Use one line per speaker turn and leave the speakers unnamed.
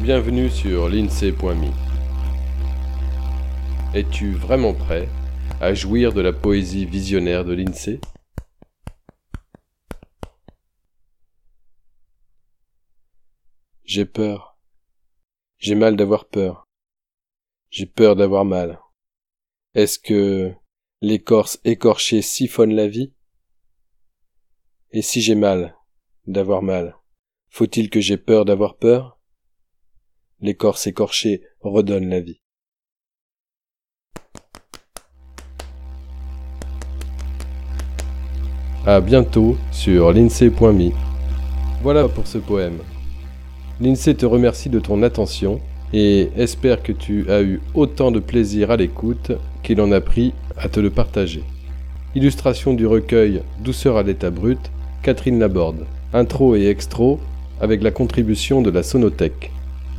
Bienvenue sur l'INSEE.me. Es-tu vraiment prêt à jouir de la poésie visionnaire de l'INSEE? J'ai peur. J'ai mal d'avoir peur. J'ai peur d'avoir mal. Est-ce que l'écorce écorchée siphonne la vie? Et si j'ai mal d'avoir mal, faut-il que j'ai peur d'avoir peur? L'écorce écorchée redonne la vie. À bientôt sur l'INSEE.me. Voilà pour ce poème. L'INSEE te remercie de ton attention et espère que tu as eu autant de plaisir à l'écoute qu'il en a pris à te le partager. Illustration du recueil Douceur à l'état brut, Catherine Laborde. Intro et extro avec la contribution de la Sonothèque.